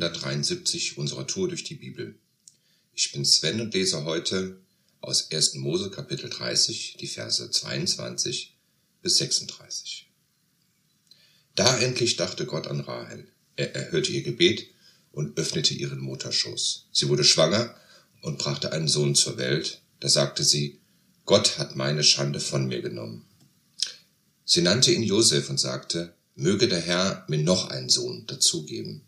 173 unserer Tour durch die Bibel. Ich bin Sven und lese heute aus 1. Mose Kapitel 30, die Verse 22 bis 36. Da endlich dachte Gott an Rahel. Er erhörte ihr Gebet und öffnete ihren Mutterschoß. Sie wurde schwanger und brachte einen Sohn zur Welt. Da sagte sie, Gott hat meine Schande von mir genommen. Sie nannte ihn Josef und sagte, möge der Herr mir noch einen Sohn dazugeben.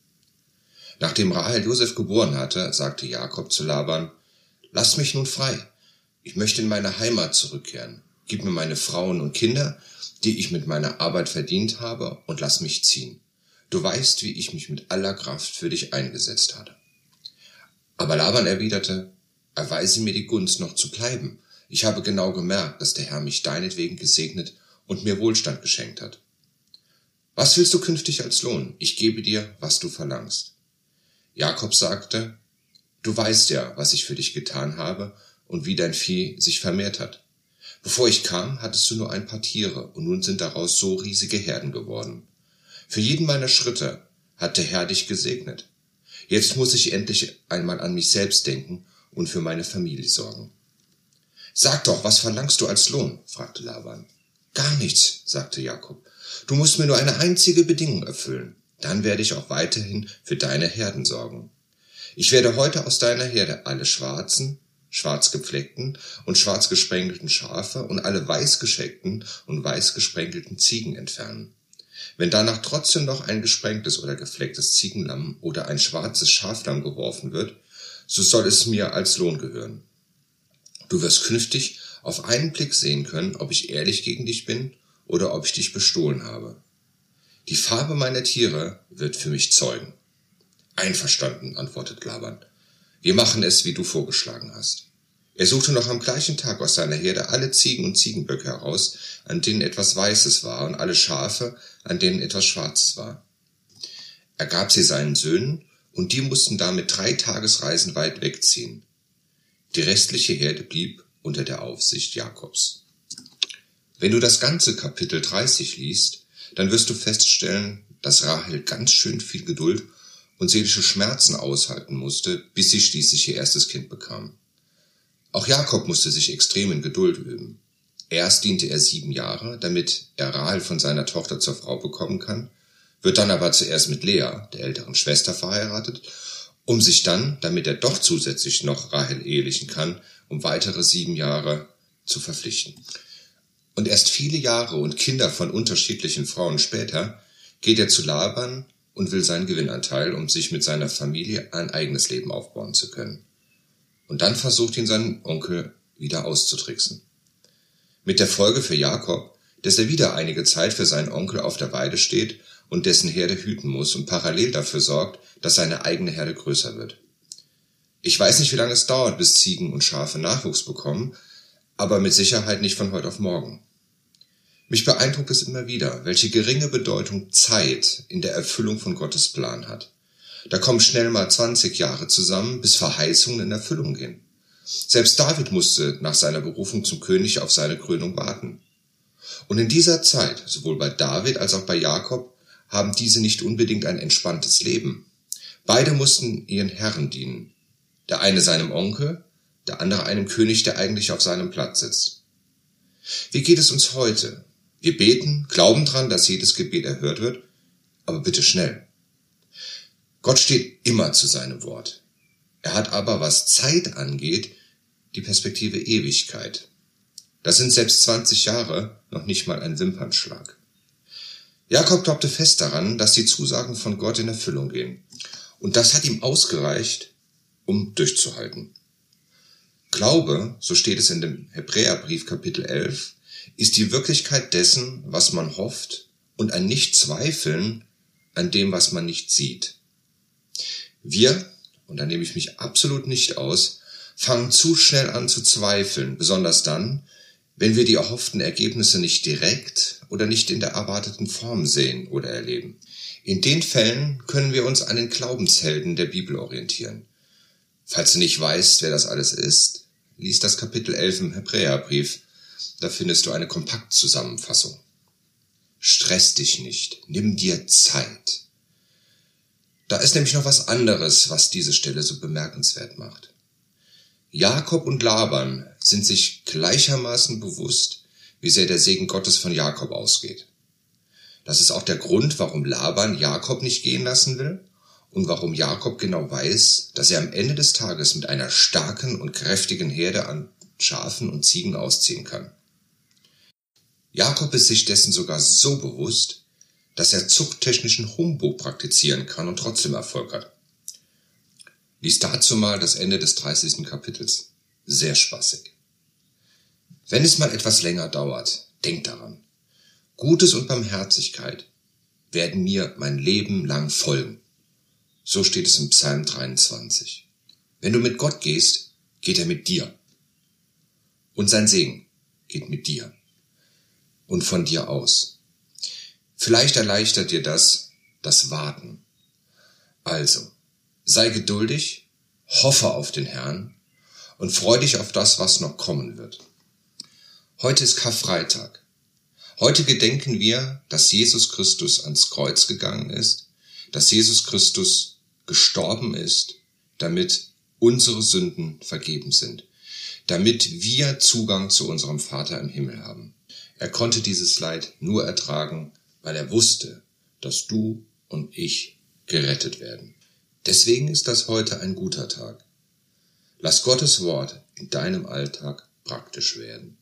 Nachdem Rahel Josef geboren hatte, sagte Jakob zu Laban, Lass mich nun frei. Ich möchte in meine Heimat zurückkehren. Gib mir meine Frauen und Kinder, die ich mit meiner Arbeit verdient habe, und lass mich ziehen. Du weißt, wie ich mich mit aller Kraft für dich eingesetzt hatte. Aber Laban erwiderte, erweise mir die Gunst noch zu bleiben. Ich habe genau gemerkt, dass der Herr mich deinetwegen gesegnet und mir Wohlstand geschenkt hat. Was willst du künftig als Lohn? Ich gebe dir, was du verlangst. Jakob sagte, Du weißt ja, was ich für dich getan habe und wie dein Vieh sich vermehrt hat. Bevor ich kam, hattest du nur ein paar Tiere und nun sind daraus so riesige Herden geworden. Für jeden meiner Schritte hat der Herr dich gesegnet. Jetzt muss ich endlich einmal an mich selbst denken und für meine Familie sorgen. Sag doch, was verlangst du als Lohn? fragte Laban. Gar nichts, sagte Jakob. Du musst mir nur eine einzige Bedingung erfüllen. Dann werde ich auch weiterhin für deine Herden sorgen. Ich werde heute aus deiner Herde alle schwarzen, schwarz gepflegten und schwarz gesprenkelten Schafe und alle weiß gescheckten und weiß gesprenkelten Ziegen entfernen. Wenn danach trotzdem noch ein gesprengtes oder geflecktes Ziegenlamm oder ein schwarzes Schaflamm geworfen wird, so soll es mir als Lohn gehören. Du wirst künftig auf einen Blick sehen können, ob ich ehrlich gegen dich bin oder ob ich dich bestohlen habe. Die Farbe meiner Tiere wird für mich zeugen. Einverstanden, antwortet Laban. Wir machen es, wie du vorgeschlagen hast. Er suchte noch am gleichen Tag aus seiner Herde alle Ziegen und Ziegenböcke heraus, an denen etwas Weißes war, und alle Schafe, an denen etwas Schwarzes war. Er gab sie seinen Söhnen, und die mussten damit drei Tagesreisen weit wegziehen. Die restliche Herde blieb unter der Aufsicht Jakobs. Wenn du das ganze Kapitel 30 liest, dann wirst du feststellen, dass Rahel ganz schön viel Geduld und seelische Schmerzen aushalten musste, bis sie schließlich ihr erstes Kind bekam. Auch Jakob musste sich extrem in Geduld üben. Erst diente er sieben Jahre, damit er Rahel von seiner Tochter zur Frau bekommen kann, wird dann aber zuerst mit Lea, der älteren Schwester, verheiratet, um sich dann, damit er doch zusätzlich noch Rahel ehelichen kann, um weitere sieben Jahre zu verpflichten. Und erst viele Jahre und Kinder von unterschiedlichen Frauen später geht er zu Laban und will seinen Gewinnanteil, um sich mit seiner Familie ein eigenes Leben aufbauen zu können. Und dann versucht ihn sein Onkel wieder auszutricksen. Mit der Folge für Jakob, dass er wieder einige Zeit für seinen Onkel auf der Weide steht und dessen Herde hüten muss und parallel dafür sorgt, dass seine eigene Herde größer wird. Ich weiß nicht, wie lange es dauert, bis Ziegen und Schafe Nachwuchs bekommen, aber mit Sicherheit nicht von heute auf morgen. Mich beeindruckt es immer wieder, welche geringe Bedeutung Zeit in der Erfüllung von Gottes Plan hat. Da kommen schnell mal 20 Jahre zusammen, bis Verheißungen in Erfüllung gehen. Selbst David musste nach seiner Berufung zum König auf seine Krönung warten. Und in dieser Zeit, sowohl bei David als auch bei Jakob, haben diese nicht unbedingt ein entspanntes Leben. Beide mussten ihren Herren dienen. Der eine seinem Onkel, der andere einem König, der eigentlich auf seinem Platz sitzt. Wie geht es uns heute? Wir beten, glauben dran, dass jedes Gebet erhört wird, aber bitte schnell. Gott steht immer zu seinem Wort. Er hat aber, was Zeit angeht, die Perspektive Ewigkeit. Das sind selbst 20 Jahre noch nicht mal ein Wimpernschlag. Jakob glaubte fest daran, dass die Zusagen von Gott in Erfüllung gehen. Und das hat ihm ausgereicht, um durchzuhalten. Glaube, so steht es in dem Hebräerbrief Kapitel 11, ist die Wirklichkeit dessen, was man hofft und ein Nicht-Zweifeln an dem, was man nicht sieht. Wir, und da nehme ich mich absolut nicht aus, fangen zu schnell an zu zweifeln, besonders dann, wenn wir die erhofften Ergebnisse nicht direkt oder nicht in der erwarteten Form sehen oder erleben. In den Fällen können wir uns an den Glaubenshelden der Bibel orientieren. Falls du nicht weißt, wer das alles ist, Lies das Kapitel 11 im Hebräerbrief, da findest du eine Kompaktzusammenfassung. Stress dich nicht, nimm dir Zeit. Da ist nämlich noch was anderes, was diese Stelle so bemerkenswert macht. Jakob und Laban sind sich gleichermaßen bewusst, wie sehr der Segen Gottes von Jakob ausgeht. Das ist auch der Grund, warum Laban Jakob nicht gehen lassen will und warum Jakob genau weiß, dass er am Ende des Tages mit einer starken und kräftigen Herde an Schafen und Ziegen ausziehen kann. Jakob ist sich dessen sogar so bewusst, dass er zuchttechnischen Humbug praktizieren kann und trotzdem Erfolg hat. Lies dazu mal das Ende des 30. Kapitels. Sehr spaßig. Wenn es mal etwas länger dauert, denk daran. Gutes und Barmherzigkeit werden mir mein Leben lang folgen. So steht es im Psalm 23. Wenn du mit Gott gehst, geht er mit dir. Und sein Segen geht mit dir und von dir aus. Vielleicht erleichtert dir das das Warten. Also, sei geduldig, hoffe auf den Herrn und freu dich auf das, was noch kommen wird. Heute ist Karfreitag. Heute gedenken wir, dass Jesus Christus ans Kreuz gegangen ist, dass Jesus Christus gestorben ist, damit unsere Sünden vergeben sind, damit wir Zugang zu unserem Vater im Himmel haben. Er konnte dieses Leid nur ertragen, weil er wusste, dass du und ich gerettet werden. Deswegen ist das heute ein guter Tag. Lass Gottes Wort in deinem Alltag praktisch werden.